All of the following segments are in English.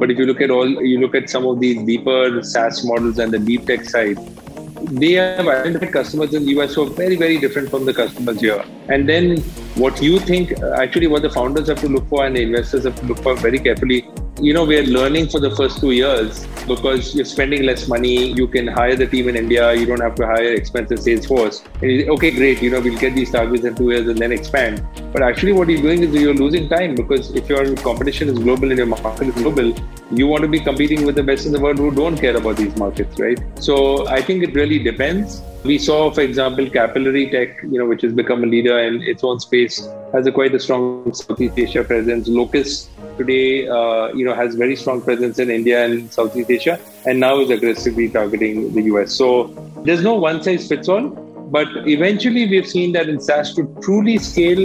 But if you look at all, you look at some of these deeper SaaS models and the deep tech side, they have identified customers in the US who are very, very different from the customers here. And then what you think, uh, actually, what the founders have to look for and the investors have to look for very carefully you know, we're learning for the first two years because you're spending less money. You can hire the team in India. You don't have to hire expensive sales force. okay, great. You know, we'll get these targets in two years and then expand. But actually, what you're doing is you're losing time because if your competition is global and your market is global, you want to be competing with the best in the world who don't care about these markets, right? So I think it really depends. We saw, for example, Capillary Tech, you know, which has become a leader in its own space, has a quite a strong Southeast Asia presence. Locus today, uh, you know, has very strong presence in India and Southeast Asia, and now is aggressively targeting the US. So there's no one size fits all, but eventually we've seen that in SaaS to truly scale,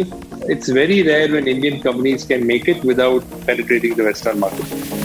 it's very rare when Indian companies can make it without penetrating the Western market.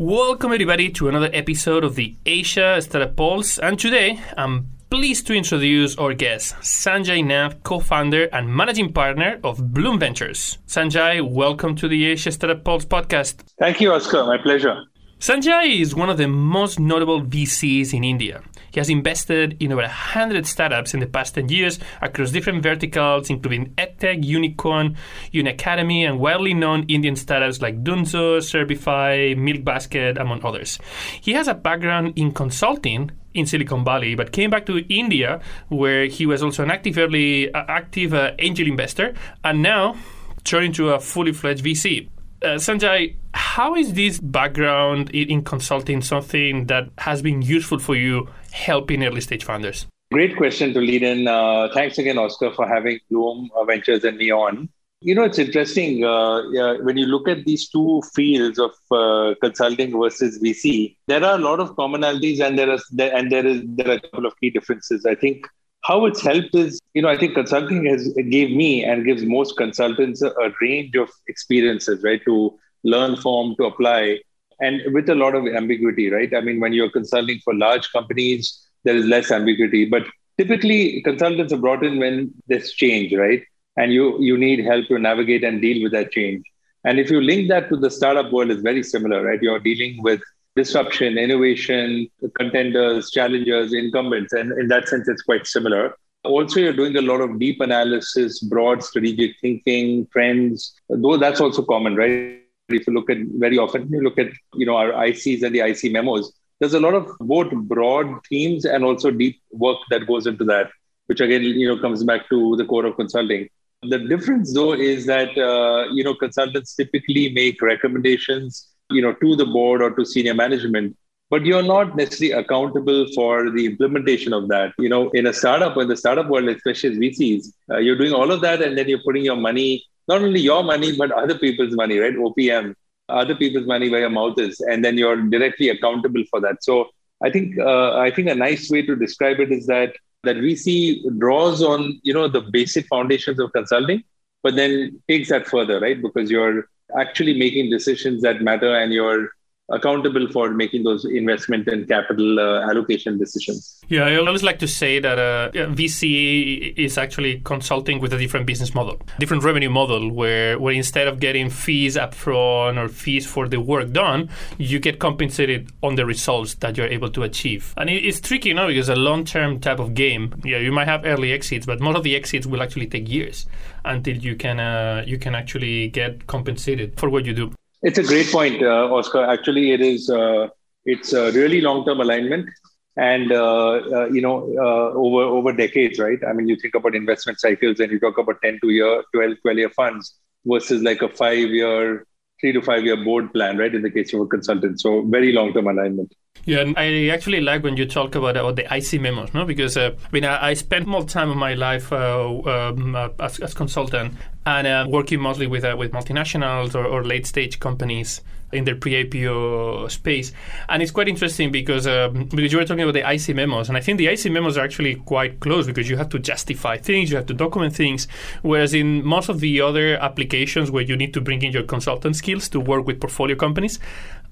Welcome, everybody, to another episode of the Asia Startup Pulse. And today, I'm pleased to introduce our guest, Sanjay Nath, co founder and managing partner of Bloom Ventures. Sanjay, welcome to the Asia Startup Pulse podcast. Thank you, Oscar. My pleasure. Sanjay is one of the most notable VCs in India. He has invested in over 100 startups in the past 10 years across different verticals, including EdTech, Unicorn, Unacademy, and widely known Indian startups like Dunzo, Servify, Milk Basket, among others. He has a background in consulting in Silicon Valley, but came back to India, where he was also an active early, uh, active uh, angel investor, and now turned into a fully fledged VC. Uh, Sanjay, how is this background in, in, consulting something that has been useful for you helping early stage founders? Great question to lead in. Uh, thanks again, Oscar, for having Bloom Ventures and me on. You know, it's interesting uh, yeah, when you look at these two fields of uh, consulting versus VC. There are a lot of commonalities, and there are and there is there are a couple of key differences. I think how it's helped is, you know, I think consulting has gave me and gives most consultants a, a range of experiences, right, to learn from, to apply, and with a lot of ambiguity, right? I mean, when you're consulting for large companies, there is less ambiguity, but typically consultants are brought in when there's change, right? And you you need help to navigate and deal with that change. And if you link that to the startup world, it's very similar, right? You're dealing with disruption, innovation, contenders, challengers, incumbents. And in that sense, it's quite similar. Also, you're doing a lot of deep analysis, broad strategic thinking, trends, though that's also common, right? If you look at very often, you look at you know our ICs and the IC memos. There's a lot of both broad themes and also deep work that goes into that, which again you know comes back to the core of consulting. The difference, though, is that uh, you know consultants typically make recommendations you know, to the board or to senior management, but you're not necessarily accountable for the implementation of that. You know, in a startup, in the startup world, especially as VCs, uh, you're doing all of that, and then you're putting your money, not only your money, but other people's money, right? OPM, other people's money where your mouth is, and then you're directly accountable for that. So I think uh, I think a nice way to describe it is that that VC draws on you know the basic foundations of consulting, but then takes that further, right? Because you're actually making decisions that matter and you're accountable for making those investment and capital uh, allocation decisions. Yeah, I always like to say that uh, VC is actually consulting with a different business model, different revenue model, where where instead of getting fees upfront or fees for the work done, you get compensated on the results that you're able to achieve. And it's tricky, you know, because a long-term type of game. Yeah, you might have early exits, but most of the exits will actually take years until you can uh, you can actually get compensated for what you do. It's a great point, uh, Oscar. Actually, it is uh, it's a really long-term alignment, and uh, uh you know uh, over over decades, right? I mean, you think about investment cycles, and you talk about 10 to year, 12, 12 year funds versus like a five-year, three to five-year board plan, right? In the case of a consultant, so very long-term alignment. Yeah, and I actually like when you talk about about the IC memos, no? Because uh, I mean, I, I, spent more time of my life uh, um, uh, as, as consultant and uh, working mostly with uh, with multinationals or, or late stage companies in their pre-IPO space. And it's quite interesting because um, because you were talking about the IC memos, and I think the IC memos are actually quite close because you have to justify things, you have to document things, whereas in most of the other applications where you need to bring in your consultant skills to work with portfolio companies,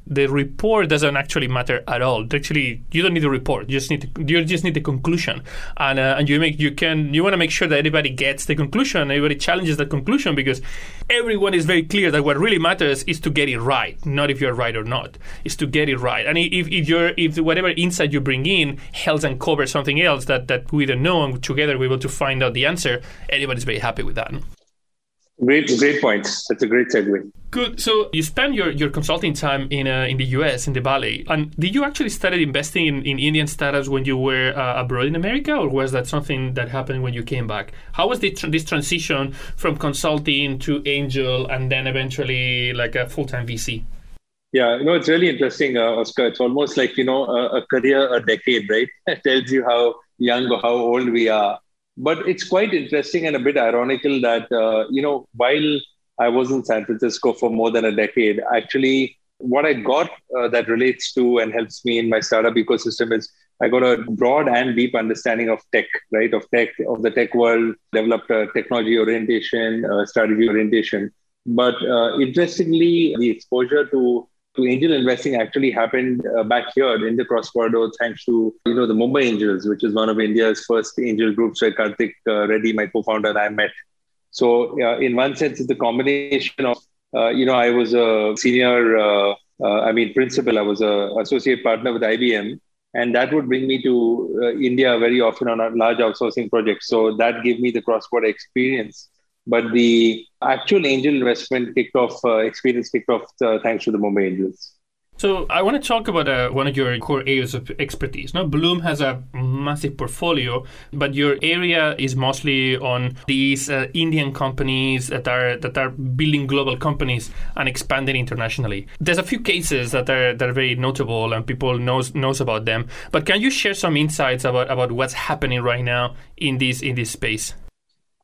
the report doesn't actually matter at all. Actually, you don't need a report. You just need to, you just need the conclusion, and uh, and you make you can you want to make sure that everybody gets the conclusion. Everybody challenges the conclusion because everyone is very clear that what really matters is to get it right, not if you're right or not. Is to get it right. And if, if you're if whatever insight you bring in helps uncover something else that that we don't know, and together we're able to find out the answer, everybody's very happy with that. Great, great points. That's a great segue. Good. So you spent your, your consulting time in uh, in the U.S. in the Valley, and did you actually started investing in, in Indian startups when you were uh, abroad in America, or was that something that happened when you came back? How was the, this transition from consulting to angel, and then eventually like a full time VC? Yeah, you know, it's really interesting, uh, Oscar. It's almost like you know a, a career, a decade, right? It tells you how young or how old we are but it's quite interesting and a bit ironical that, uh, you know, while I was in San Francisco for more than a decade, actually, what I got uh, that relates to and helps me in my startup ecosystem is I got a broad and deep understanding of tech, right? Of tech, of the tech world, developed a technology orientation, uh, strategy orientation. But uh, interestingly, the exposure to to angel investing actually happened uh, back here in the cross corridor thanks to you know the Mumbai Angels, which is one of India's first angel groups where Karthik uh, Reddy, my co-founder, and I met. So uh, in one sense, it's a combination of uh, you know I was a senior, uh, uh, I mean principal, I was a associate partner with IBM, and that would bring me to India very often on a large outsourcing project. So that gave me the cross-border experience but the actual angel investment kicked off, uh, experience kicked off uh, thanks to the Mumbai Angels. So I want to talk about uh, one of your core areas of expertise. Now, Bloom has a massive portfolio, but your area is mostly on these uh, Indian companies that are that are building global companies and expanding internationally. There's a few cases that are that are very notable and people knows knows about them. But can you share some insights about, about what's happening right now in this in this space?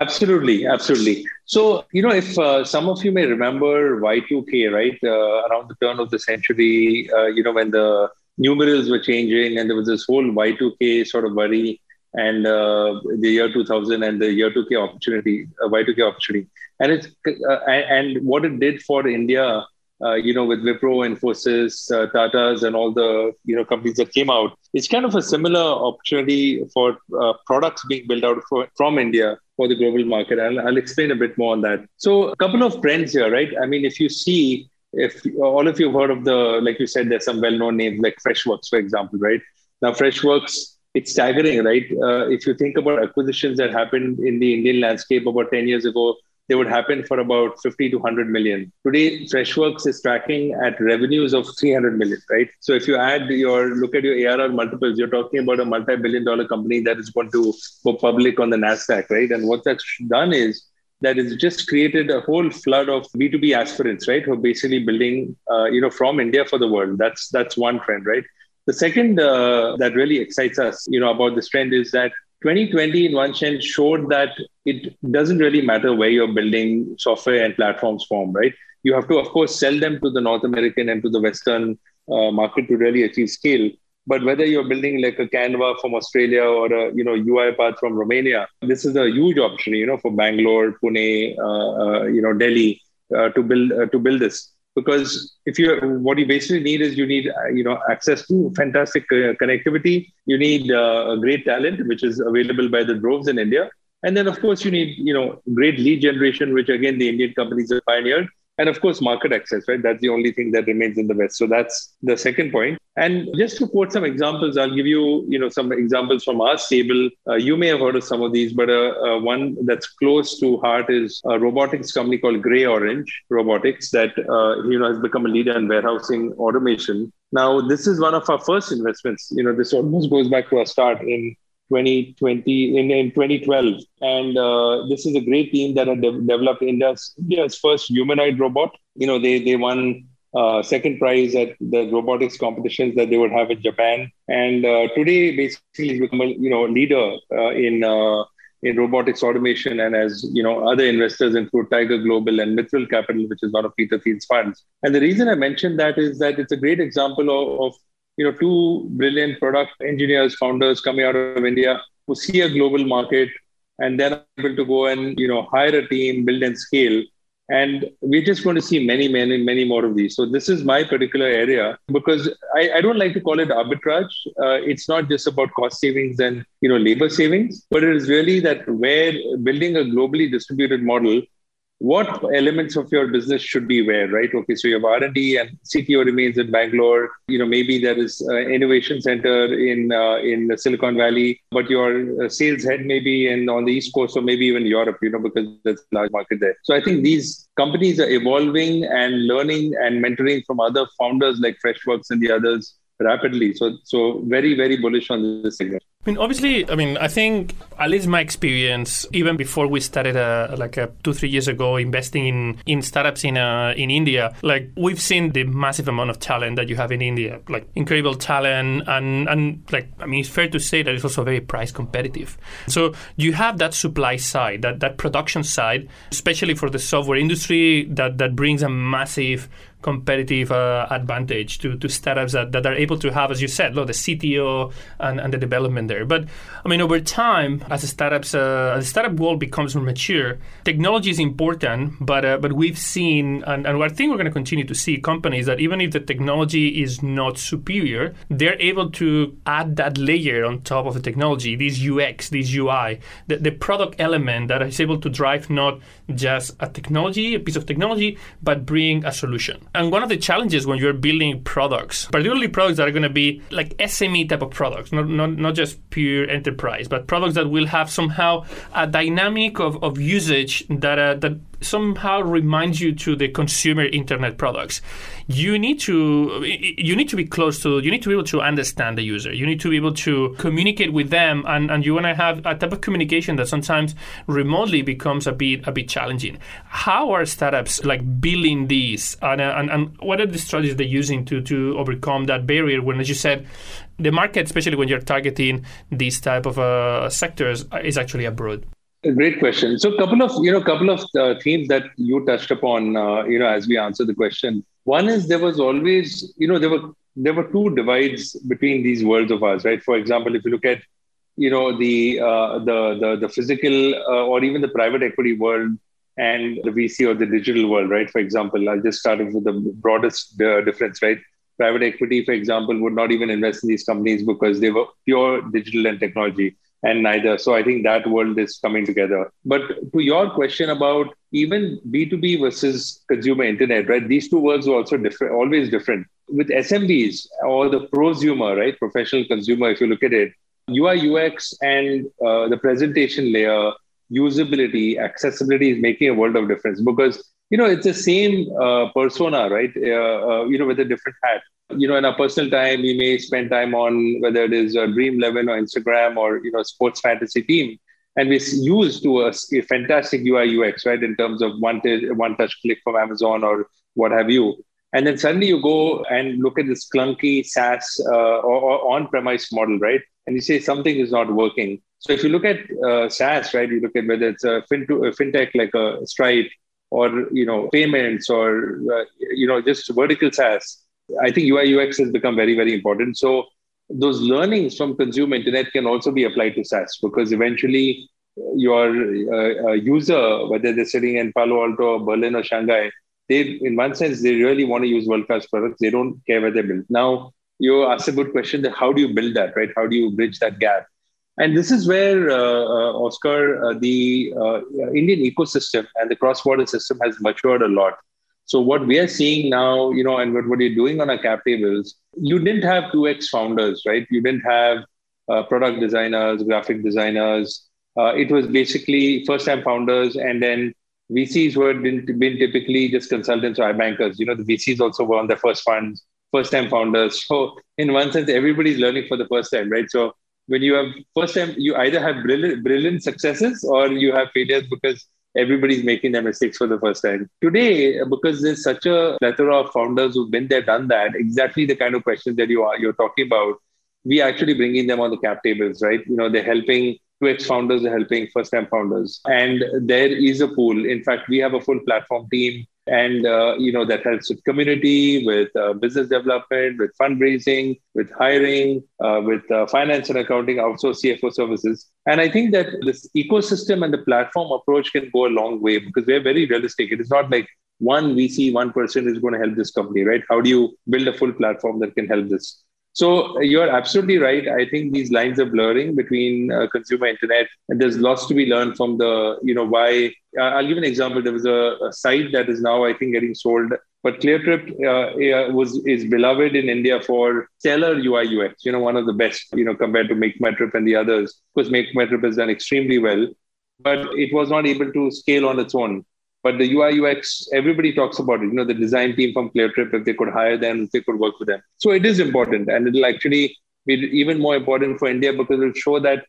Absolutely, absolutely. So, you know, if uh, some of you may remember Y2K, right, uh, around the turn of the century, uh, you know, when the numerals were changing and there was this whole Y2K sort of worry and uh, the year 2000 and the year 2K opportunity, uh, Y2K opportunity. And it's, uh, and what it did for India uh, you know, with Wipro, Infosys, uh, Tata's, and all the you know companies that came out. It's kind of a similar opportunity for uh, products being built out for, from India for the global market. I'll, I'll explain a bit more on that. So, a couple of trends here, right? I mean, if you see, if all of you have heard of the, like you said, there's some well-known names like Freshworks, for example, right? Now, Freshworks it's staggering, right? Uh, if you think about acquisitions that happened in the Indian landscape about 10 years ago, they would happen for about 50 to 100 million. Today, Freshworks is tracking at revenues of 300 million, right? So if you add your look at your ARR multiples, you're talking about a multi-billion dollar company that is going to go public on the Nasdaq, right? And what that's done is that has just created a whole flood of B2B aspirants, right? Who are basically building, uh, you know, from India for the world. That's that's one trend, right? The second uh, that really excites us, you know, about this trend is that 2020 in one sense showed that it doesn't really matter where you're building software and platforms from, right? You have to, of course, sell them to the North American and to the Western uh, market to really achieve scale. But whether you're building like a Canva from Australia or a you know UiPath from Romania, this is a huge opportunity, you know, for Bangalore, Pune, uh, uh, you know, Delhi uh, to build uh, to build this because if you what you basically need is you need uh, you know access to fantastic uh, connectivity. You need uh, great talent which is available by the droves in india. And then of course you need you know great lead generation which again the indian companies have pioneered and of course market access right? That's the only thing that remains in the west. So that's the second point. And just to quote some examples i'll give you you know some examples from our stable. Uh, you may have heard of some of these but uh, uh, one that's close to heart is a robotics company called GreyOrange robotics that uh, you know has become a leader in warehousing automation. Now this is one of our first investments. You know this almost goes back to our start in 2020 in, in 2012 and uh, this is a great team that had de- developed india's india's first humanoid robot you know they they won uh, second prize at the robotics competitions that they would have in Japan. And uh, today, basically, become a you know leader uh, in uh, in robotics automation, and as you know, other investors include Tiger Global and Mithril Capital, which is one of Peter Thiel's funds. And the reason I mentioned that is that it's a great example of, of you know two brilliant product engineers, founders coming out of India who see a global market and then able to go and you know hire a team, build and scale and we're just going to see many, many, many more of these. So this is my particular area because I, I don't like to call it arbitrage. Uh, it's not just about cost savings and you know labor savings, but it is really that where building a globally distributed model what elements of your business should be where, right? Okay, so you have R&D and CTO remains in Bangalore. You know, maybe there is an innovation center in uh, in Silicon Valley, but your uh, sales head maybe in on the East Coast or maybe even Europe, you know, because there's a large market there. So I think these companies are evolving and learning and mentoring from other founders like Freshworks and the others rapidly. So so very, very bullish on this segment. I mean, obviously, I mean, I think at least my experience, even before we started, uh, like uh, two, three years ago, investing in, in startups in uh, in India, like we've seen the massive amount of talent that you have in India, like incredible talent, and and like I mean, it's fair to say that it's also very price competitive. So you have that supply side, that that production side, especially for the software industry, that that brings a massive competitive uh, advantage to, to startups that, that are able to have, as you said, look, the CTO and, and the development there. But I mean, over time, as startups, uh, the startup world becomes more mature, technology is important. But uh, but we've seen, and, and I think we're going to continue to see companies that even if the technology is not superior, they're able to add that layer on top of the technology, this UX, this UI, the, the product element that is able to drive not just a technology, a piece of technology, but bring a solution. And one of the challenges when you're building products, particularly products that are going to be like SME type of products, not, not, not just pure enterprise, but products that will have somehow a dynamic of, of usage that, uh, that somehow reminds you to the consumer internet products. You need to you need to be close to you need to be able to understand the user. You need to be able to communicate with them and, and you want to have a type of communication that sometimes remotely becomes a bit a bit challenging. How are startups like building these? And, uh, and, and what are the strategies they're using to to overcome that barrier when as you said the market especially when you're targeting these type of uh, sectors is actually abroad great question. So, a couple of you know, couple of uh, themes that you touched upon, uh, you know, as we answer the question. One is there was always, you know, there were there were two divides between these worlds of ours, right? For example, if you look at, you know, the uh, the the the physical uh, or even the private equity world and the VC or the digital world, right? For example, I'll just start with the broadest uh, difference, right? Private equity, for example, would not even invest in these companies because they were pure digital and technology and neither. So I think that world is coming together. But to your question about even B2B versus consumer internet, right? These two worlds are also different, always different. With SMBs or the prosumer, right? Professional consumer, if you look at it, UI, UX, and uh, the presentation layer, usability, accessibility is making a world of difference because you know it's the same uh, persona, right? Uh, uh you know, with a different hat you know, in our personal time, we may spend time on whether it is a Dream Eleven or Instagram or you know, sports fantasy team, and we use to a, a, fantastic UI UX, right, in terms of one t- one touch click from Amazon or what have you. And then suddenly you go and look at this clunky SaaS uh, or, or on-premise model, right? And you say something is not working. So if you look at uh, SaaS, right, you look at whether it's a, fin- a fintech like a Stripe or you know payments or uh, you know just vertical SaaS I think UI UX has become very, very important. So those learnings from consumer internet can also be applied to SaaS because eventually your uh, user, whether they're sitting in Palo Alto, or Berlin, or Shanghai, they, in one sense, they really want to use world class products. They don't care where they build. Now, you asked a good question: that how do you build that, right? How do you bridge that gap? And this is where uh, uh, Oscar, uh, the Indian ecosystem and the cross-border system has matured a lot. So what we are seeing now, you know, and what, what you're doing on our cap tables, you didn't have 2x founders, right? You didn't have uh, product designers, graphic designers. Uh, it was basically first-time founders, and then VCs were been, been typically just consultants or bankers. You know, the VCs also were on their first funds, first-time founders. So in one sense, everybody's learning for the first time, right? So when you have first time, you either have brilliant, brilliant successes or you have failures because everybody's making their mistakes for the first time. Today, uh, because there's such a plethora of founders who've been there, done that, exactly the kind of questions that you are you're talking about, we actually bringing them on the cap tables, right? You know, they're helping 2x founders are helping first time founders. And there is a pool. In fact, we have a full platform team and uh, you know that helps with community with uh, business development with fundraising with hiring uh, with uh, finance and accounting outsource cfo services. And i think that this ecosystem and the platform approach can go a long way because we're very realistic. It is not like one vc one person is going to help this company right? How do you build a full platform that can help this so you're absolutely right. I think these lines are blurring between uh, consumer internet, and there's lots to be learned from the, you know, why. Uh, I'll give an example. There was a, a, site that is now, I think, getting sold, but ClearTrip uh, was is beloved in India for stellar UI UX. You know, one of the best. You know, compared to MakeMyTrip and the others, because MakeMyTrip has done extremely well, but it was not able to scale on its own. But the UI UX, everybody talks about it. You know, the design team from ClearTrip, if they could hire them, if they could work with them. So it is important, and it'll actually be even more important for India because it'll show that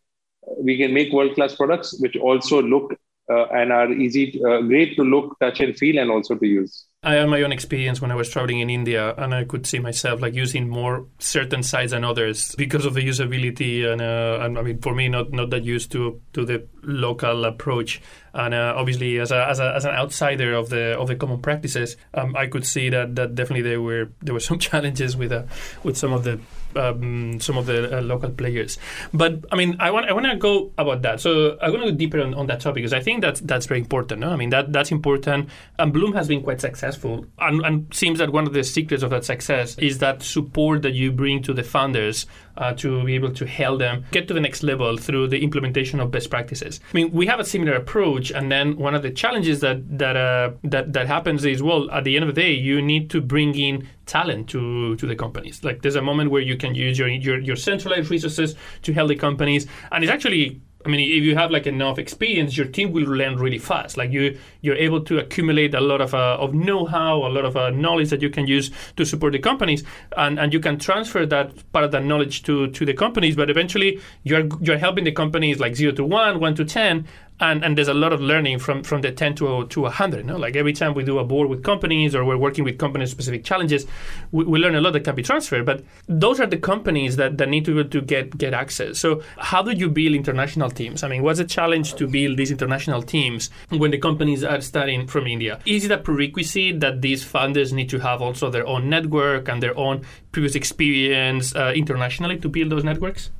we can make world class products which also look uh, and are easy, uh, great to look, touch, and feel, and also to use. I had my own experience when I was traveling in India, and I could see myself like using more certain sites than others because of the usability. And, uh, and I mean, for me, not not that used to to the local approach. And uh, obviously, as, a, as, a, as an outsider of the of the common practices, um, I could see that, that definitely there were there were some challenges with uh, with some of the um, some of the uh, local players. But I mean, I want I want to go about that. So I want to go deeper on, on that topic because I think that's that's very important. No? I mean that that's important. And Bloom has been quite successful, and, and seems that one of the secrets of that success is that support that you bring to the founders uh, to be able to help them get to the next level through the implementation of best practices. I mean, we have a similar approach, and then one of the challenges that that uh, that that happens is well, at the end of the day, you need to bring in talent to to the companies. Like there's a moment where you can use your your, your centralized resources to help the companies, and it's actually I mean, if you have like enough experience, your team will learn really fast. Like you, you're able to accumulate a lot of uh, of know-how, a lot of uh, knowledge that you can use to support the companies, and, and you can transfer that part of that knowledge to to the companies. But eventually, you're you're helping the companies like zero to one, one to ten, and and there's a lot of learning from from the 10 to to 100 you know? like every time we do a board with companies or we're working with company specific challenges we, we, learn a lot that can be transferred but those are the companies that, that need to to get get access. So how do you build international teams? I mean what's the challenge to build these international teams when the companies are starting from india? Is it a prerequisite that these funders need to have also their own network and their own previous experience uh, internationally to build those networks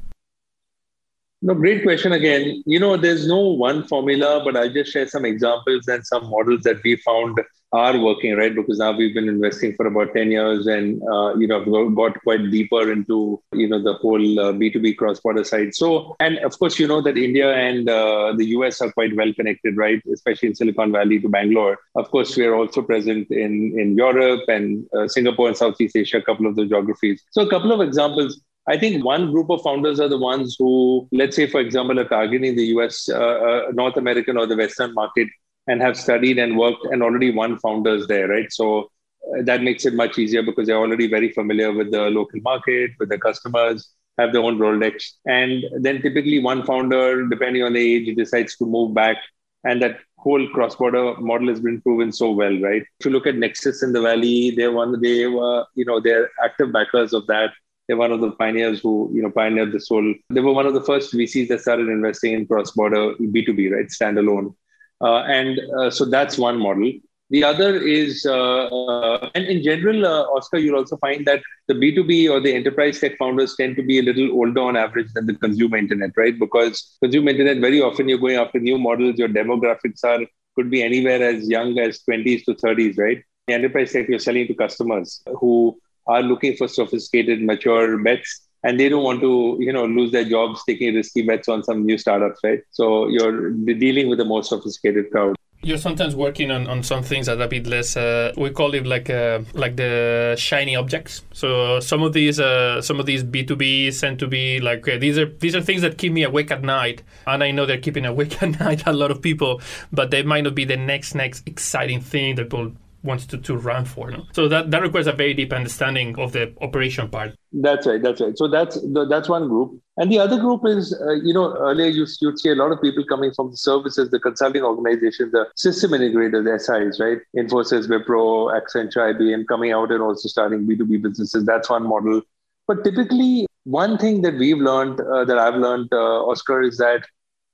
no, great question again. You know, there's no one formula, but I'll just share some examples and some models that we found are working, right? Because now we've been investing for about 10 years and, uh, you know, got quite deeper into, you know, the whole uh, B2B cross-border side. So, and of course, you know that India and uh, the US are quite well connected, right? Especially in Silicon Valley to Bangalore. Of course, we are also present in, in Europe and uh, Singapore and Southeast Asia, a couple of the geographies. So a couple of examples. I think one group of founders are the ones who, let's say, for example, are targeting the US, uh, uh, North American or the Western market and have studied and worked and already won founders there, right? So uh, that makes it much easier because they're already very familiar with the local market, with the customers, have their own Rolodex. And then typically one founder, depending on the age, decides to move back. And that whole cross-border model has been proven so well, right? If you look at Nexus in the Valley, they're one, they were, you know, they're active backers of that they're one of the pioneers who, you know, pioneered this whole. They were one of the first VCs that started investing in cross-border B2B, right, standalone. Uh, and uh, so that's one model. The other is, uh, uh and in general, uh, Oscar, you'll also find that the B2B or the enterprise tech founders tend to be a little older on average than the consumer internet, right? Because consumer internet, very often you're going after new models. Your demographics are could be anywhere as young as 20s to 30s, right? The enterprise tech, you're selling to customers who are looking for sophisticated, mature bets, and they don't want to, you know, lose their jobs taking risky bets on some new startups, right? So you're dealing with a more sophisticated crowd. You're sometimes working on, on some things that are a bit less. Uh, we call it like uh, like the shiny objects. So some of these uh, some of these b2b tend to be like these are these are things that keep me awake at night, and I know they're keeping awake at night a lot of people, but they might not be the next next exciting thing that will wants to, to run for. No? So that, that requires a very deep understanding of the operation part. That's right. That's right. So that's that's one group, and the other group is, uh, you know, earlier you you'd see a lot of people coming from the services, the consulting organization, the system integrators, the SIs, right? Infosys, Wipro, Accenture, IBM, coming out and also starting B two B businesses. That's one model. But typically, one thing that we've learned, uh, that I've learned, uh, Oscar, is that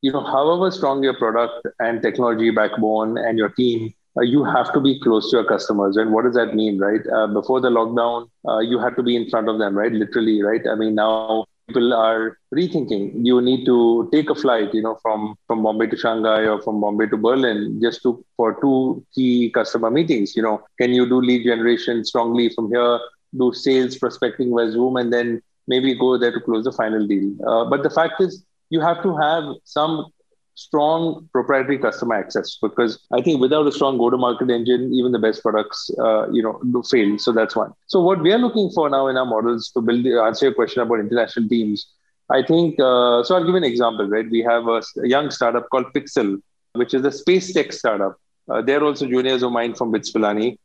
you know, however strong your product and technology backbone and your team, uh, you have to be close to your customers. And what does that mean, right? Uh, before the lockdown, uh, you had to be in front of them, right? Literally, right? I mean, now people are rethinking. You need to take a flight, you know, from from Bombay to Shanghai or from Bombay to Berlin, just to for two key customer meetings. You know, can you do lead generation strongly from here? Do sales prospecting via Zoom, and then maybe go there to close the final deal. Uh, but the fact is, you have to have some strong proprietary customer access because I think without a strong go-to-market engine, even the best products, uh, you know, do fail. So that's one. So what we are looking for now in our models to build, answer your question about international teams, I think. Uh, so I'll give an example. Right, we have a, young startup called Pixxel, which is a space tech startup. Uh, they're also juniors of mine from BITS.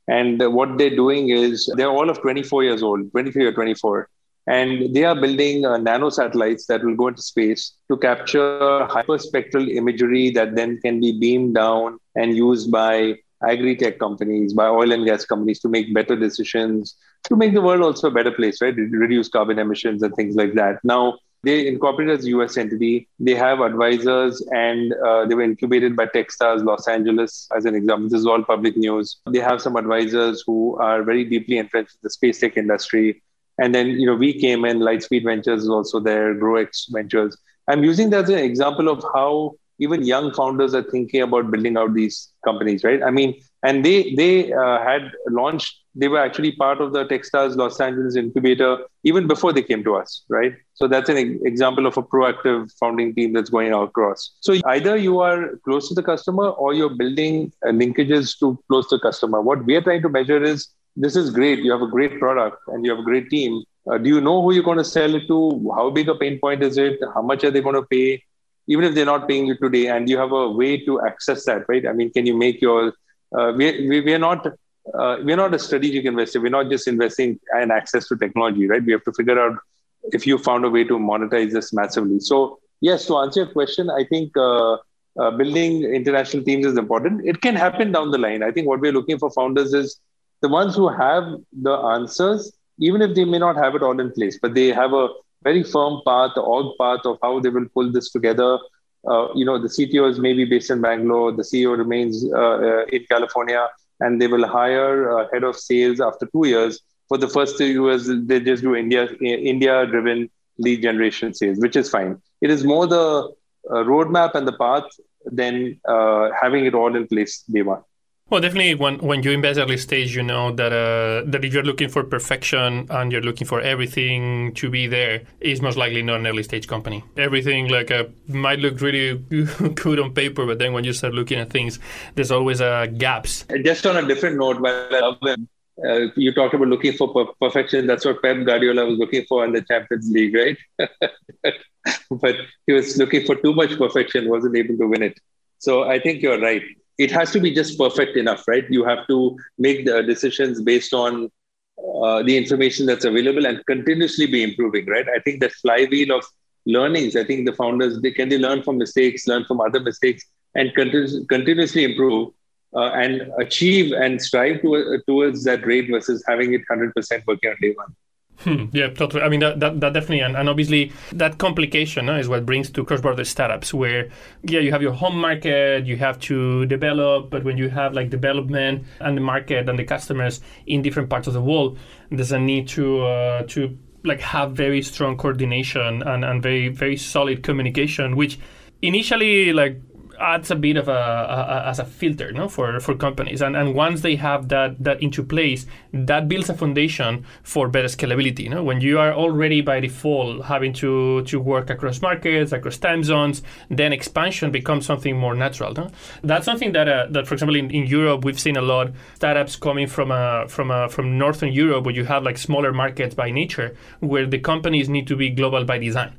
And what they're doing is they're all of 24 years old, 23 or 24. And they are building uh, nano satellites that will go into space to capture hyperspectral imagery that then can be beamed down and used by agri-tech companies, by oil and gas companies to make better decisions, to make the world also a better place, right? Reduce carbon emissions and things like that. Now, they incorporated as a US entity. They have advisors and uh, they were incubated by Techstars Los Angeles, as an example. This is all public news. They have some advisors who are very deeply entrenched in the space tech industry. And then, you know, we came in, Lightspeed Ventures is also there, GrowX Ventures. I'm using that as an example of how even young founders are thinking about building out these companies, right? I mean, and they they uh, had launched. They were actually part of the Techstars Los Angeles incubator even before they came to us, right? So that's an example of a proactive founding team that's going across. So either you are close to the customer or you're building uh, linkages to close to the customer. What we are trying to measure is this is great. You have a great product and you have a great team. Uh, do you know who you're going to sell it to? How big a pain point is it? How much are they going to pay? Even if they're not paying you today, and you have a way to access that, right? I mean, can you make your? Uh, we, we we are not uh, we're not a strategic investor. We're not just investing in access to technology, right? We have to figure out if you found a way to monetize this massively. So yes, to answer your question, I think uh, uh, building international teams is important. It can happen down the line. I think what we're looking for founders is the ones who have the answers, even if they may not have it all in place, but they have a very firm path, the org path of how they will pull this together. Uh, you know, the CTO is maybe based in Bangalore, the CEO remains uh, uh, in California, and they will hire a head of sales after two years. For the first two years, they just do India India driven lead generation sales, which is fine. It is more the uh, roadmap and the path than uh, having it all in place day one. Well, definitely, when when you invest early stage, you know that uh, that if you're looking for perfection and you're looking for everything to be there, is most likely not an early stage company. Everything like uh, might look really good on paper, but then when you start looking at things, there's always uh, gaps. Just on a different note, while I love them, uh, you talked about looking for per- perfection. That's what Pep Guardiola was looking for in the Champions League, right? but he was looking for too much perfection, wasn't able to win it. So I think you're right it has to be just perfect enough, right? You have to make the decisions based on uh, the information that's available and continuously be improving, right? I think that flywheel of learnings, I think the founders, they can they learn from mistakes, learn from other mistakes, and continu- continuously improve uh, and achieve and strive to, towards that rate versus having it 100% working on day one. Hmm, yeah, totally. I mean, that, that, that definitely, and, and, obviously, that complication is what brings to cross border startups where, yeah, you have your home market, you have to develop, but when you have like development and the market and the customers in different parts of the world, there's a need to, uh, to like have very strong coordination and, and very, very solid communication, which initially, like, adds a bit of a, a, as a filter no for for companies. And and once they have that that into place that builds a foundation for better scalability you know when you are already by default having to to work across markets across time zones then expansion becomes something more natural no? that's something that uh, that for example in, in Europe we've seen a lot startups coming from a from a from northern Europe where you have like smaller markets by nature where the companies need to be global by design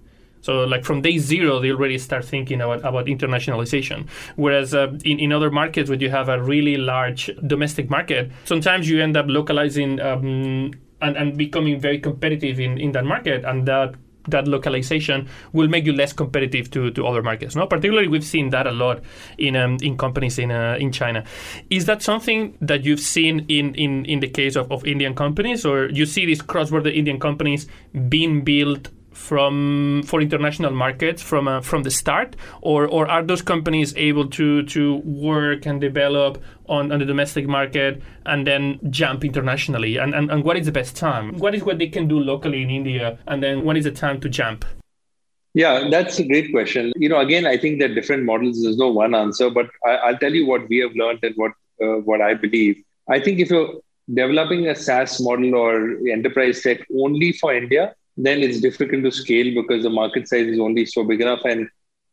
So, like from day zero, they already start thinking about, about internationalization. Whereas uh, in, in other markets, where you have a really large domestic market, sometimes you end up localizing um, and, and becoming very competitive in, in that market. And that that localization will make you less competitive to, to other markets. No, particularly we've seen that a lot in um, in companies in uh, in China. Is that something that you've seen in, in, in the case of, of Indian companies, or you see these cross border Indian companies being built from for international markets from uh, from the start, or or are those companies able to to work and develop on, on the domestic market and then jump internationally? And, and and what is the best time? What is what they can do locally in India, and then when is the time to jump? Yeah, that's a great question. You know, again, I think that different models. There's no one answer, but I, will tell you what we have learned and what uh, what I believe. I think if you're developing a SaaS model or enterprise tech only for India, then it's difficult to scale because the market size is only so big enough. And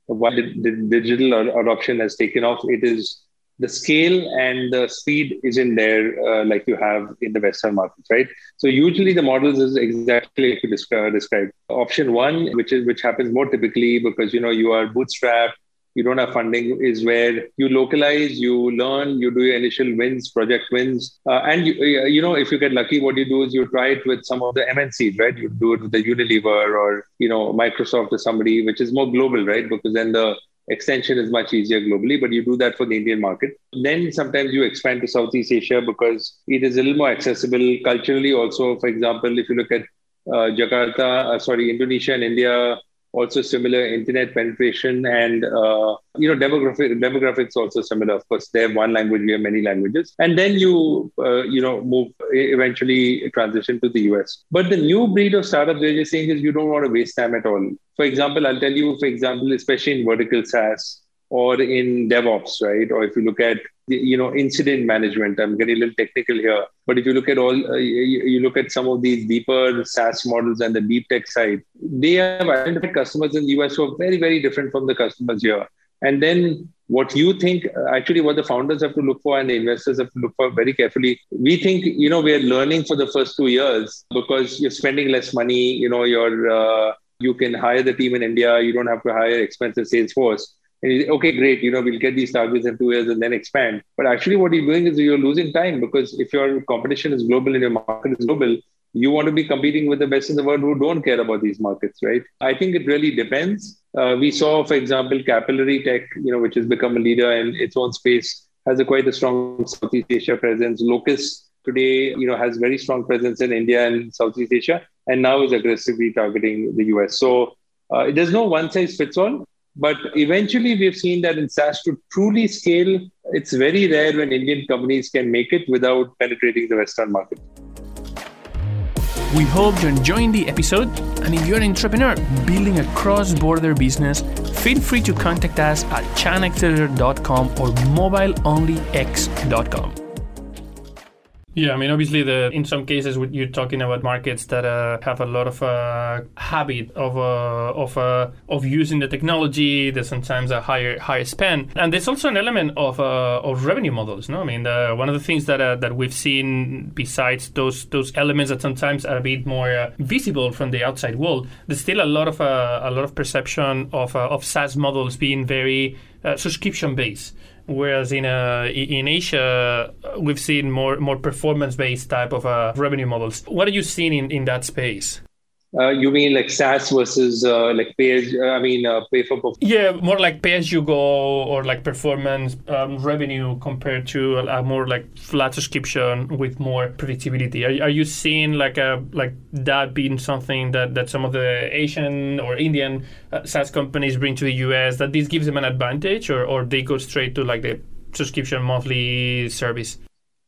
while the, digital adoption has taken off, it is the scale and the speed isn't there uh, like you have in the Western markets, right? So usually the models is exactly like you described. Option one, which is which happens more typically because you know you are bootstrapped you don't have funding is where you localize, you learn, you do your initial wins, project wins, uh, and you, uh, you know if you get lucky, what you do is you try it with some of the MNCs, right? You do it with the Unilever or you know Microsoft or somebody, which is more global, right? Because then the extension is much easier globally, but you do that for the Indian market. Then sometimes you expand to Southeast Asia because it is a little more accessible culturally. Also, for example, if you look at uh, Jakarta, uh, sorry, Indonesia and India also similar internet penetration and uh, you know demographic demographics also similar. Of course they have one language we have many languages. And then you uh, you know move eventually transition to the us but the new breed of startup they're just saying is you don't want to waste time at all. For example i'll tell you for example especially in vertical saas or in DevOps, right? Or if you look at you know incident management, I'm getting a little technical here, but if you look at all, uh, you, you, look at some of these deeper SaaS models and the deep tech side, they have identified customers in the US who are very very different from the customers here. And then what you think, uh, actually, what the founders have to look for and the investors have to look for very carefully. We think, you know, we're learning for the first two years because you're spending less money. You know, you're uh, you can hire the team in India. You don't have to hire expensive sales force okay, great, you know, we'll get these targets in two years and then expand. But actually, what you're doing is you're losing time because if your competition is global and your market is global, you want to be competing with the best in the world who don't care about these markets, right? I think it really depends. Uh, we saw, for example, Capillary Tech, you know, which has become a leader in its own space, has a quite a strong Southeast Asia presence. Locus today, you know, has very strong presence in India and Southeast Asia, and now is aggressively targeting the US. So uh, there's no one size fits all. But eventually, we've seen that in SaaS to truly scale, it's very rare when Indian companies can make it without penetrating the Western market. We hope you're enjoying the episode. And if you're an entrepreneur building a cross border business, feel free to contact us at chinaccelerator.com or mobileonlyx.com. Yeah, I mean, obviously, the in some cases you're talking about markets that uh, have a lot of uh, habit of uh, of uh, of using the technology. There's sometimes a higher higher spend, and there's also an element of uh, of revenue models. No, I mean, one of the things that uh, that we've seen besides those those elements that sometimes are a bit more visible from the outside world, there's still a lot of a lot of perception of of SaaS models being very subscription based. Whereas in uh, in Asia, we've seen more more performance based type of uh, revenue models. What are you seeing in, in that space? Uh, you mean like SaaS versus uh, like pay as I mean uh, pay for performance? Yeah, more like pay as you go or like performance um, revenue compared to a, a, more like flat subscription with more predictability. Are, are you seeing like a like that being something that, that some of the Asian or Indian uh, SaaS companies bring to the US that this gives them an advantage or or they go straight to like the subscription monthly service?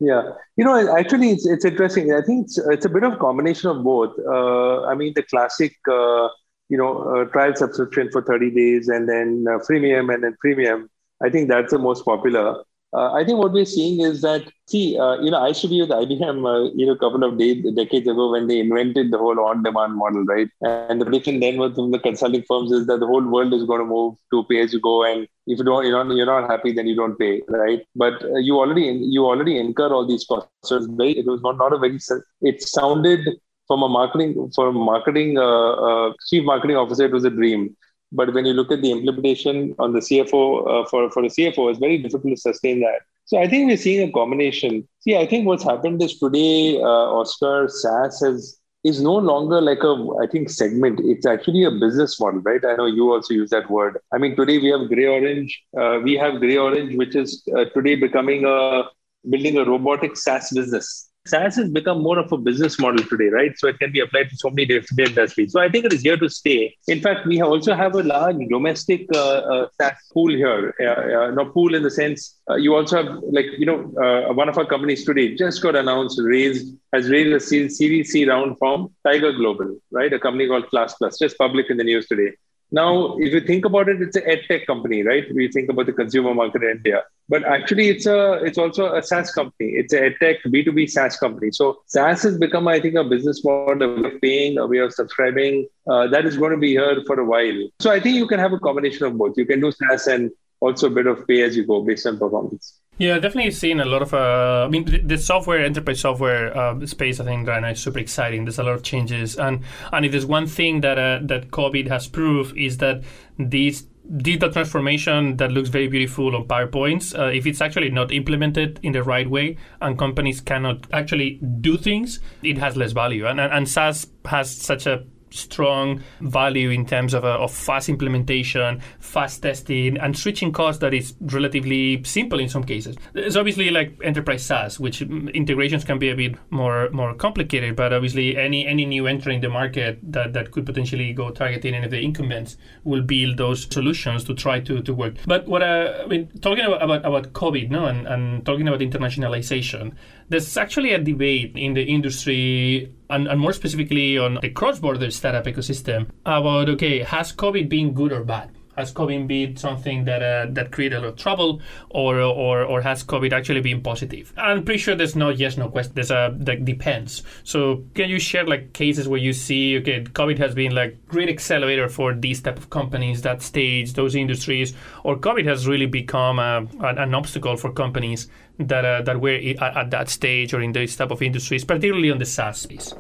Yeah, you know, actually, it's it's interesting. I think it's it's a bit of combination of both. Uh, I mean, the classic, uh, you know, uh, trial subscription for thirty days, and then uh, freemium, and then premium. I think that's the most popular. Uh, I think what we're seeing is that, see, uh, you know, I should be with IBM, uh, you know, a couple of days, decades ago when they invented the whole on-demand model, right? And the prediction then was from the consulting firms is that the whole world is going to move to pay-as-you-go, and if you don't, you're not, you're not happy, then you don't pay, right? But uh, you already you already incur all these costs. So very, it was not, not a very. It sounded from a marketing for marketing uh, uh, chief marketing officer, it was a dream. But when you look at the implementation on the CFO uh, for for the CFO, it's very difficult to sustain that. So I think we're seeing a combination. See, I think what's happened is today, uh, Oscar SaaS has is no longer like a i think segment it's actually a business model right i know you also use that word i mean today we have GreyOrange uh, we have GreyOrange which is uh, today becoming a building a robotic saas business SaaS has become more of a business model today, right? So it can be applied to so many different industries. So I think it is here to stay. In fact, we also have a large domestic uh, uh, SaaS pool here. Uh, no pool in the sense uh, you also have like you know uh, one of our companies today just got announced raised has raised a Series C round from Tiger Global, right? A company called Classplus, just public in the news today. Now, if you think about it, it's an edtech company, right? We think about the consumer market in India, but actually, it's a it's also a SaaS company. It's a edtech B two B SaaS company. So SaaS has become, I think, a business model of paying, a way of subscribing. Uh, that is going to be here for a while. So I think you can have a combination of both. You can do SaaS and also a bit of pay as you go based on performance. Yeah, definitely seen a lot of. Uh, I mean, the, software enterprise software uh, space, I think right now is super exciting. There's a lot of changes, and and if there's one thing that uh, that COVID has proved is that this digital transformation that looks very beautiful on PowerPoints, uh, if it's actually not implemented in the right way and companies cannot actually do things, it has less value. And and, and SaaS has such a strong value in terms of, uh, of fast implementation, fast testing, and switching costs that is relatively simple in some cases. It's obviously like enterprise SaaS, which integrations can be a bit more more complicated, but obviously any any new entrant in the market that, that could potentially go targeting any of the incumbents will build those solutions to try to, to work. But what uh, I mean, talking about, about, about COVID, no, and, and talking about internationalization, there's actually a debate in the industry and, and more specifically on the cross-border startup ecosystem about okay, has COVID been good or bad? Has COVID been something that uh, that created a lot of trouble, or, or or has COVID actually been positive? I'm pretty sure there's no yes no question. There's a that depends. So can you share like cases where you see okay, COVID has been like great accelerator for these type of companies, that stage, those industries, or COVID has really become a, an obstacle for companies that uh, that were at, at, that stage or in this type of industries, particularly on the SaaS space.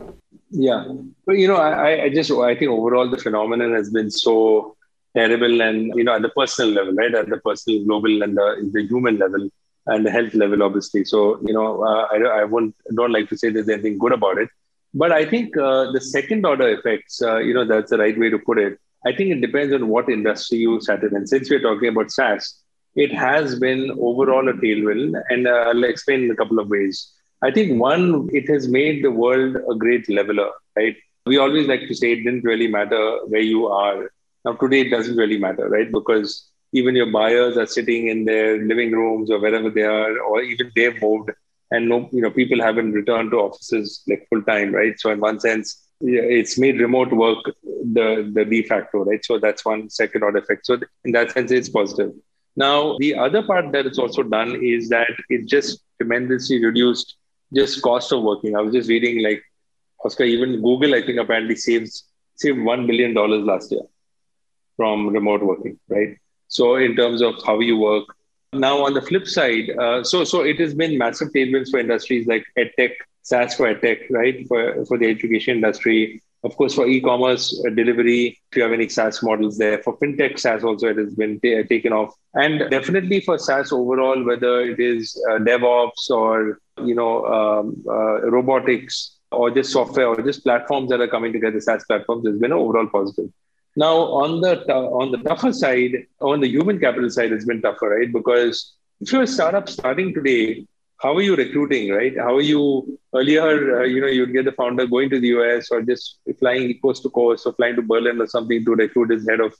Yeah, but you know, I, I just I think overall the phenomenon has been so terrible and you know at the personal level right? At the personal global and the, the human level and the health level obviously. So you know uh, I, I won't don't like to say there's anything good about it. But i think uh, the second order effects uh, you know that's the right way to put it. I think it depends on what industry you sat in. And since we're talking about saas it has been overall a tailwind. And uh, i'll explain in a couple of ways. I think one it has made the world a great leveler right? We always like to say it didn't really matter where you are now, today it doesn't really matter, right? Because even your buyers are sitting in their living rooms or wherever they are, or even they've moved, and no, you know, people haven't returned to offices like full time, right? So in one sense, it's made remote work the the de facto, right? So that's one second order effect. So in that sense, it's positive. Now, the other part that it's also done is that it just tremendously reduced just cost of working. I was just reading like Oscar, even Google, I think apparently saves saved one billion dollars last year from remote working, right? So in terms of how you work. Now on the flip side, uh, so so it has been massive tailwinds for industries like edtech, SaaS for edtech, right? For for the education industry, of course, for e-commerce uh, delivery, if you have any SaaS models there. For fintech SaaS also, it has been t- taken off, and definitely for SaaS overall, whether it is uh, DevOps or you know um, uh, robotics or just software or just platforms that are coming together, SaaS platforms, has been an overall positive. Now, on the on the tougher side, on the human capital side, it's been tougher, right? Because if you're a startup starting today, how are you recruiting, right? How are you earlier? Uh, you know, you'd get the founder going to the US or just flying coast to coast or flying to Berlin or something to recruit his head of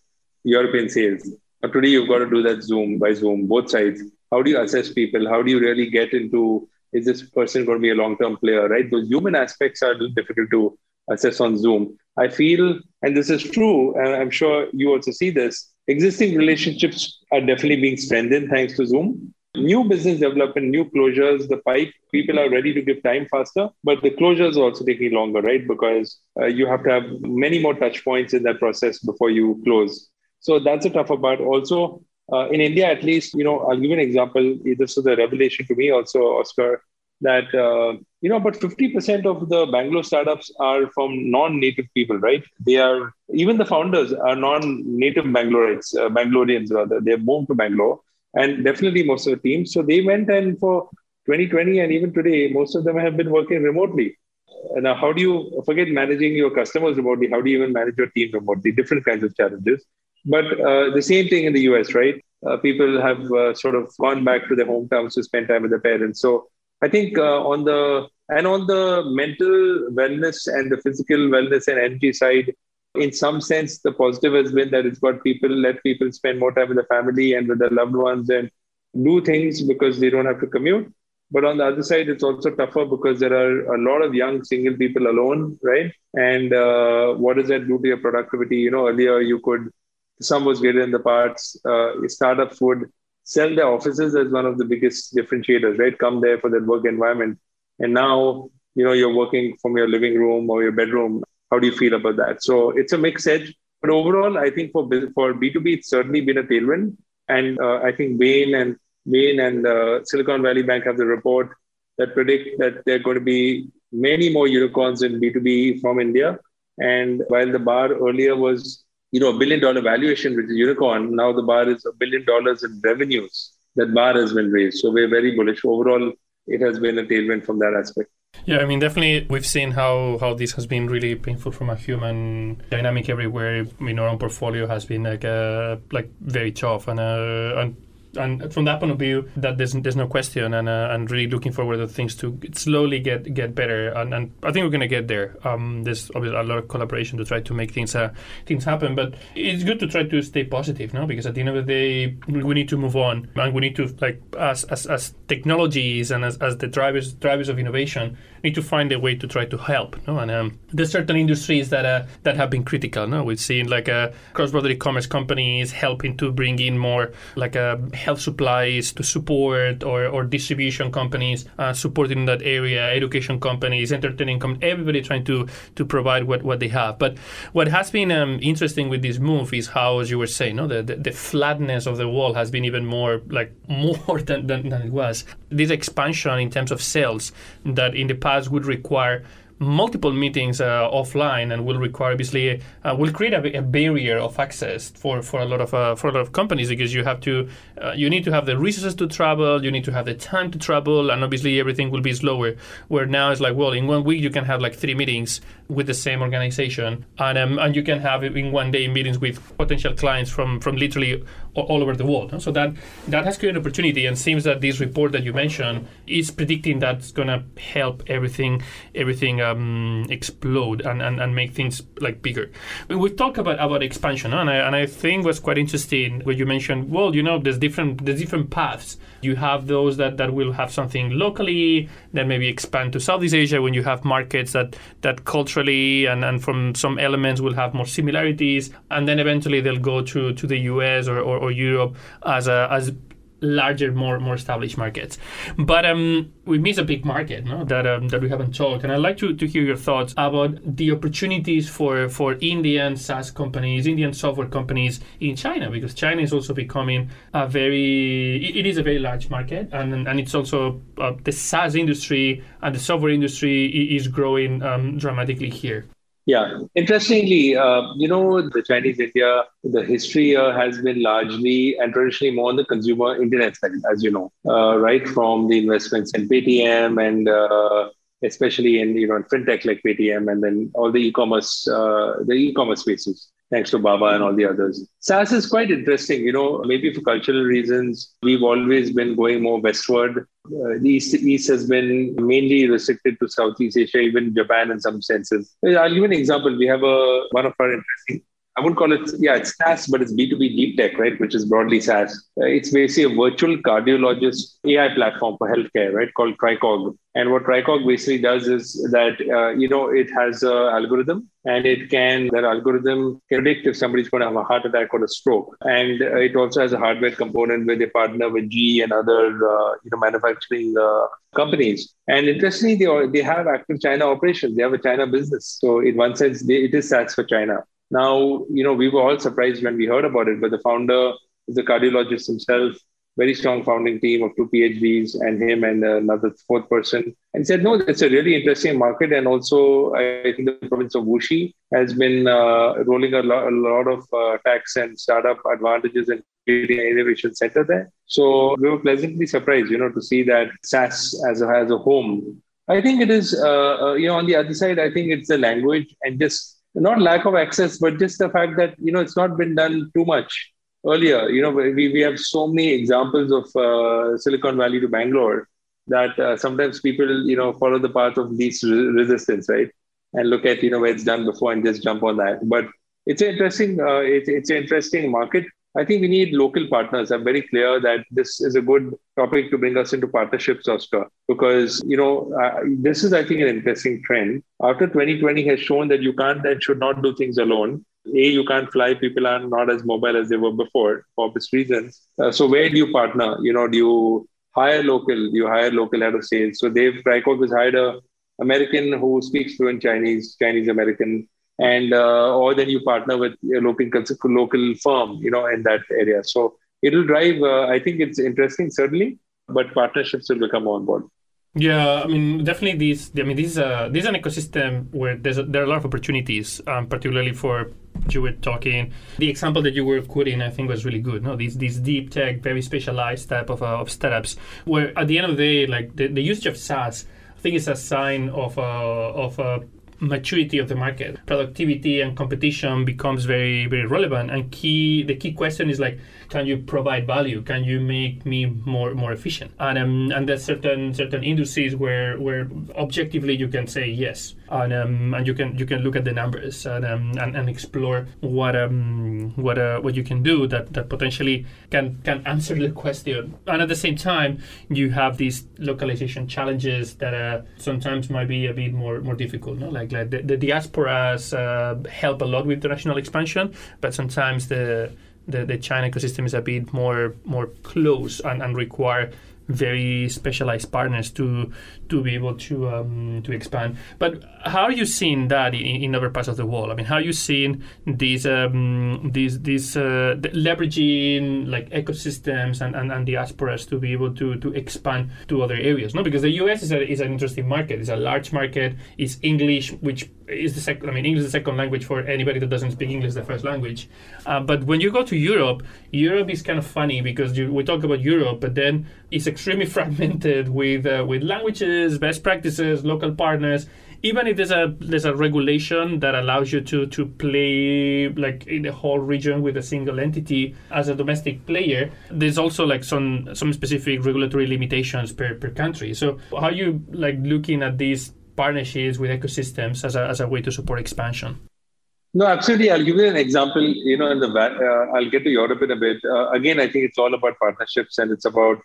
European sales. But today, you've got to do that Zoom by Zoom, both sides. How do you assess people? How do you really get into is this person going to be a long term player, right? Those human aspects are difficult to assess on Zoom. I feel, and this is true, and I'm sure you also see this, existing relationships are definitely being strengthened thanks to Zoom. New business development, new closures, the pipe, people are ready to give time faster, but the closures are also taking longer, right? Because uh, you have to have many more touch points in that process before you close. So that's a tougher part. Also, uh, in India, at least, you know, I'll give an example. This was a revelation to me also, Oscar that uh, you know about 50% of the Bangalore startups are from non-native people, right? They are even the founders are non-native Bangaloreites, uh, Bangaloreans rather. They've moved to Bangalore, and definitely most of the teams. So they went and for 2020 and even today, most of them have been working remotely. Now, how do you forget managing your customers remotely? How do you even manage your team remotely? Different kinds of challenges. But uh, the same thing in the US, right? Uh, people have uh, sort of gone back to their hometowns to spend time with their parents. So I think uh, on the and on the mental wellness and the physical wellness and energy side, in some sense, the positive has been that it's got people let people spend more time with the family and with their loved ones and do things because they don't have to commute. But on the other side, it's also tougher because there are a lot of young single people alone, right? And uh, what does that do to your productivity? You know, earlier you could, sum was greater the parts. Uh, startups would sell their offices as one of the biggest differentiators, right? Come there for that work environment. And now, you know, you're working from your living room or your bedroom. How do you feel about that? So it's a mixed edge. But overall, I think for for B2B, it's certainly been a tailwind. And uh, I think Bain and Bain and uh, Silicon Valley Bank have the report that predict that there are going to be many more unicorns in B2B from India. And while the bar earlier was, you know, a billion dollar valuation, which is unicorn, now the bar is a billion dollars in revenues. That bar has been raised. So we're very bullish. Overall, it has been a tailwind from that aspect. Yeah, I mean, definitely, we've seen how, how this has been really painful from a human dynamic everywhere. I mean, our own portfolio has been like uh, like very tough, and uh, and and from that point of view, that there's there's no question, and uh, and really looking forward to things to slowly get get better, and, and I think we're gonna get there. Um, there's obviously a lot of collaboration to try to make things uh, things happen, but it's good to try to stay positive, no? Because at the end of the day, we need to move on, and we need to like as as, as technologies and as, as the drivers drivers of innovation need to find a way to try to help. No? And um, there's certain industries that uh, that have been critical. No, we've seen like uh, cross-border e-commerce companies helping to bring in more like uh, health supplies to support, or, or distribution companies uh, supporting that area, education companies, entertaining companies, everybody trying to to provide what, what they have. But what has been um, interesting with this move is how, as you were saying, no, the, the, the flatness of the wall has been even more like more than, than, than it was. This expansion in terms of sales that in the past would require multiple meetings uh, offline and will require obviously uh, will create a, a, barrier of access for, for a lot of uh, for a lot of companies because you have to uh, you need to have the resources to travel you need to have the time to travel and obviously everything will be slower where now it's like well in one week you can have like three meetings with the same organization and um, and you can have in one day meetings with potential clients from from literally all over the world. So that that has created opportunity, and seems that this report that you mentioned is predicting that's going to help everything everything um, explode and, and, and make things like bigger. But we talk about about expansion, and I and I think was quite interesting when you mentioned, well, you know, there's different there's different paths. You have those that, that will have something locally, then maybe expand to Southeast Asia when you have markets that that culturally and, and from some elements will have more similarities, and then eventually they'll go to to the US or, or or Europe as a as larger, more more established markets. But um, we miss a big market no? that um, that we haven't talked, and I'd like to, to hear your thoughts about the opportunities for for Indian SaaS companies, Indian software companies in China, because China is also becoming a very it is a very large market, and and it's also uh, the SaaS industry and the software industry is growing um, dramatically here. Yeah, interestingly, uh, you know, the Chinese India, the history has been largely and traditionally more on the consumer internet side, as you know, uh, right from the investments in Paytm and uh, especially in you know fintech like Paytm, and then all the e-commerce, uh, the e-commerce spaces thanks to Baba and all the others. SaaS is quite interesting. You know, maybe for cultural reasons, we've always been going more westward. Uh, the East, East has been mainly restricted to Southeast Asia, even Japan in some senses. I'll give an example. We have a one of our interesting I wouldn't call it, yeah, it's SaaS, but it's B2B deep tech, right? Which is broadly SaaS. Uh, it's basically a virtual cardiologist AI platform for healthcare, right? Called Tricog. And what Tricog basically does is that, uh, you know, it has an algorithm and it can, that algorithm can predict if somebody's going to have a heart attack or a stroke. And uh, it also has a hardware component where they partner with GE and other, uh, you know, manufacturing uh, companies. And interestingly, they, they have active China operations. They have a China business. So in one sense, they, it is SaaS for China. Now, you know, we were all surprised when we heard about it, but the founder is a cardiologist himself. very strong founding team of two PhDs and him and another fourth person. And said, no, it's a really interesting market. And also, I think the province of Wuxi has been uh, rolling a, a, lot of uh, tax and startup advantages and creating an innovation center there. So we were pleasantly surprised, you know, to see that SaaS as a, as a home. I think it is, uh, uh, you know, on the other side, I think it's the language and just not lack of access, but just the fact that, you know, it's not been done too much earlier. You know, we, we have so many examples of uh, Silicon Valley to Bangalore that uh, sometimes people, you know, follow the path of least resistance, right? And look at, you know, where it's done before and just jump on that. But it's an interesting, uh, it's, it's an interesting market. I think we need local partners. I'm very clear that this is a good topic to bring us into partnerships, Oscar, because you know uh, this is, I think, an interesting trend. After 2020 has shown that you can't and should not do things alone. A, you can't fly. People are not as mobile as they were before for obvious reasons. Uh, so where do you partner? You know, do you hire local? Do you hire local head of sales? So Dave Tricog has hired a American who speaks fluent Chinese, Chinese American and uh, or then you partner with a local local firm you know in that area so it'll drive uh, i think it's interesting certainly but partnerships will become on board yeah, I mean, definitely these. I mean, this is a this is an ecosystem where there's a, there are a lot of opportunities, um, particularly for you were talking. The example that you were quoting, I think, was really good. No, these these deep tech, very specialized type of uh, of startups, where at the end of the day, like the, the usage of SaaS, I think is a sign of uh, of a maturity of the market. Productivity and competition becomes very very relevant. And key the key question is like can you provide value? Can you make me more more efficient? And um, and there's certain certain industries where where objectively you can say yes. And um, and you can you can look at the numbers and um, and, and explore what um what uh, what you can do that that potentially can can answer the question. And at the same time you have these localization challenges that uh, sometimes might be a bit more more difficult no? like like the, the diasporas uh, help a lot with international expansion but sometimes the the, the China ecosystem is a bit more more close and, and require very specialized partners to to be able to um, to expand. But how are you seeing that in, in, other parts of the world? I mean, how are you seeing these um, these these uh, leveraging like ecosystems and, and, and diasporas to be able to to expand to other areas? No, because the US is, a, is an interesting market. It's a large market. It's English, which is the second. I mean, English is the second language for anybody that doesn't speak English, the first language. Uh, but when you go to Europe, Europe is kind of funny because you, we talk about Europe, but then it's extremely fragmented with uh, with languages, best practices, local partners. Even if there's a there's a regulation that allows you to to play like in the whole region with a single entity as a domestic player, there's also like some some specific regulatory limitations per, per country. So how are you like looking at these partnerships with ecosystems as a, as a way to support expansion? No, absolutely. I'll give you an example. You know, in the uh, I'll get to Europe in a bit. Uh, again, I think it's all about partnerships and it's about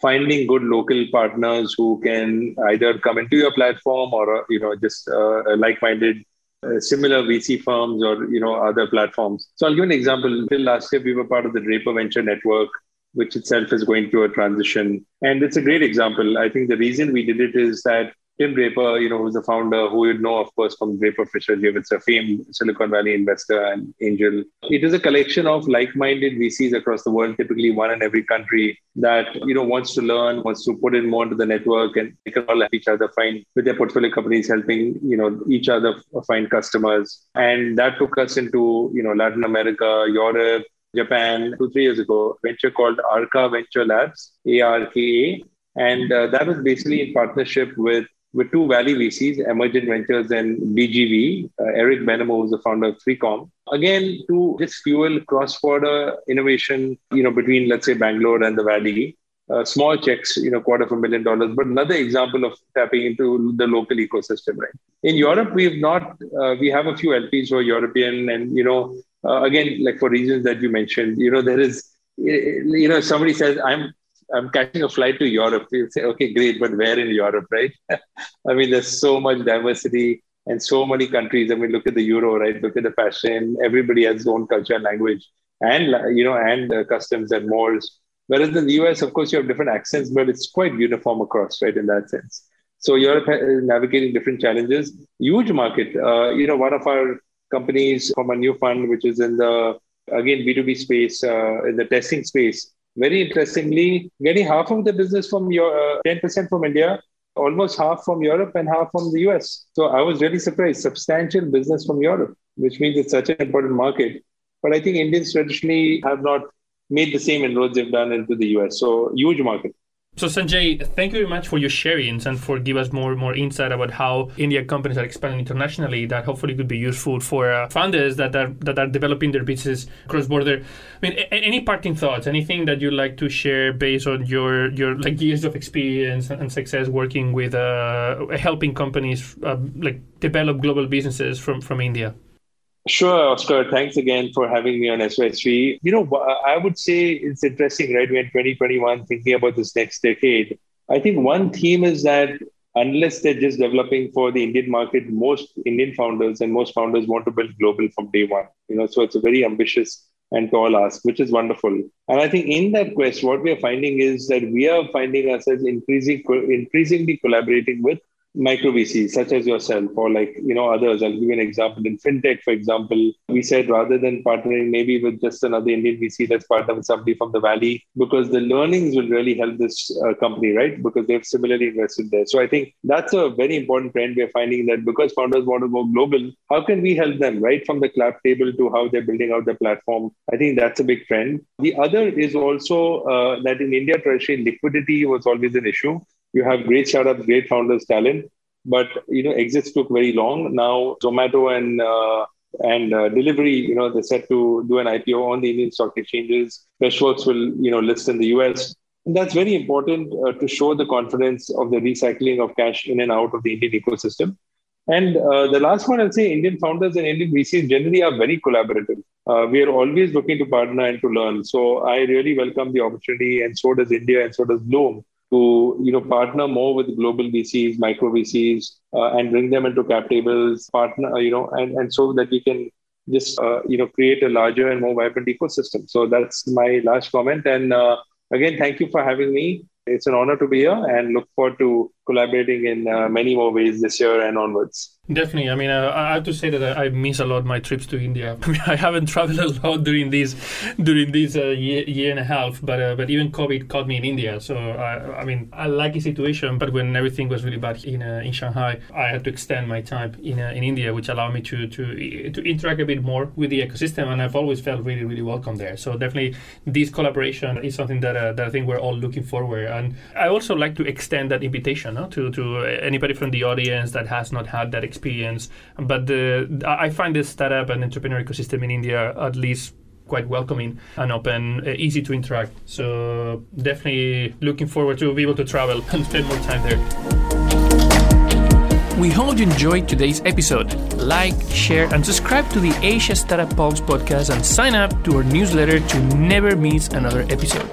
finding good local partners who can either come into your platform or uh, you know just uh, like-minded uh, similar VC firms or you know other platforms. So I'll give an example. Until last year, we were part of the Draper Venture Network, which itself is going through a transition, and it's a great example. I think the reason we did it is that Tim Draper, you know, who's the founder, who you'd know, of course, from Draper Fisher It's a famed Silicon Valley investor and angel. It is a collection of like-minded VCs across the world, typically one in every country, that you know wants to learn, wants to put in more into the network, and they can all help each other find with their portfolio companies, helping you know each other find customers. And that took us into you know Latin America, Europe, Japan two, three years ago, venture called Arka Venture Labs, ARKA. And uh, that was basically in partnership with with two Valley VCs, Emergent Ventures and BGV. Uh, Eric Benhamou is the founder of 3Com. Again, to just fuel cross-border innovation, you know, between let's say Bangalore and the Valley. Uh, small checks, you know, quarter of a million dollars, but another example of tapping into the local ecosystem, right? In Europe, we have not, uh, we have a few LPs who are European, and you know, uh, again, like for reasons that you mentioned, you know, there is, you know, somebody says, I'm I'm catching a flight to Europe. You say, okay, great, but where in Europe, right? I mean, there's so much diversity and so many countries. I mean, look at the euro, right? Look at the fashion. Everybody has their own culture and language, and you know, and uh, customs and mores. Whereas in the US, of course, you have different accents, but it's quite uniform across, right? In that sense. So Europe is navigating different challenges. Huge market. Uh, you know, one of our companies from a new fund, which is in the again B2B space, uh, in the testing space, very interestingly, getting half of the business from your uh, 10% from India, almost half from Europe and half from the US. So I was really surprised. Substantial business from Europe, which means it's such an important market. But I think Indians traditionally have not made the same inroads they've done into the US. So huge market. So Sanjay, thank you very much for your sharings and for give us more more insight about how India companies are expanding internationally. That hopefully could be useful for uh, founders that are that are developing their businesses cross border. I mean, a- any parting thoughts? Anything that you'd like to share based on your your like years of experience and success working with uh, helping companies uh, like develop global businesses from from India? Sure, Oscar. Thanks again for having me on SY3. You know, I would say it's interesting, right? We're in 2021 thinking about this next decade. I think one theme is that unless they're just developing for the Indian market, most Indian founders and most founders want to build global from day one. You know, so it's a very ambitious and tall ask, which is wonderful. And I think in that quest, what we are finding is that we are finding ourselves increasing, increasingly collaborating with micro VCs such as yourself or like you know others. I'll give you an example. In fintech, for example, we said rather than partnering maybe with just another Indian VC, let's partner with somebody from the valley because the learnings will really help this uh, company, right? Because they've similarly invested there. So I think that's a very important trend. We're finding that because founders want to go global, how can we help them right from the cap table to how they're building out their platform? I think that's a big trend. The other is also uh, that in India, traditionally liquidity was always an issue you have great startups, great founders, talent, but you know exits took very long. Now Zomato and uh, and uh, Delhivery, you know, they're set to do an IPO on the Indian stock exchanges. Freshworks will, you know, list in the US. And that's very important uh, to show the confidence of the recycling of cash in and out of the Indian ecosystem. And uh, the last one, I'll say Indian founders and Indian VCs generally are very collaborative. Uh, we are always looking to partner and to learn. So I really welcome the opportunity, and so does India, and so does Blume, to you know partner more with global VCs, micro VCs, uh, and bring them into cap tables, partner you know, and and so that we can just uh, you know create a larger and more vibrant ecosystem. So that's my last comment. And uh, again, thank you for having me. It's an honor to be here, and look forward to collaborating in uh, many more ways this year and onwards. Definitely. I mean, uh, I have to say that I miss a lot my trips to India. I, mean, I haven't traveled a lot during this during this uh, year, year and a half, but uh, but even COVID caught me in India. So I, I mean, I like the situation, but when everything was really bad in uh, in Shanghai, I had to extend my time in uh, in India, which allowed me to to to interact a bit more with the ecosystem, and I've always felt really really welcome there. So definitely, this collaboration is something that uh, that I think we're all looking forward. And I also like to extend that invitation to to anybody from the audience that has not had that experience. But the, I find the startup and entrepreneur ecosystem in India at least quite welcoming and open, uh, easy to interact. So definitely looking forward to be able to travel and spend more time there. We hope you enjoyed today's episode. Like, share, and subscribe to the Asia Startup Pulse podcast and sign up to our newsletter to never miss another episode.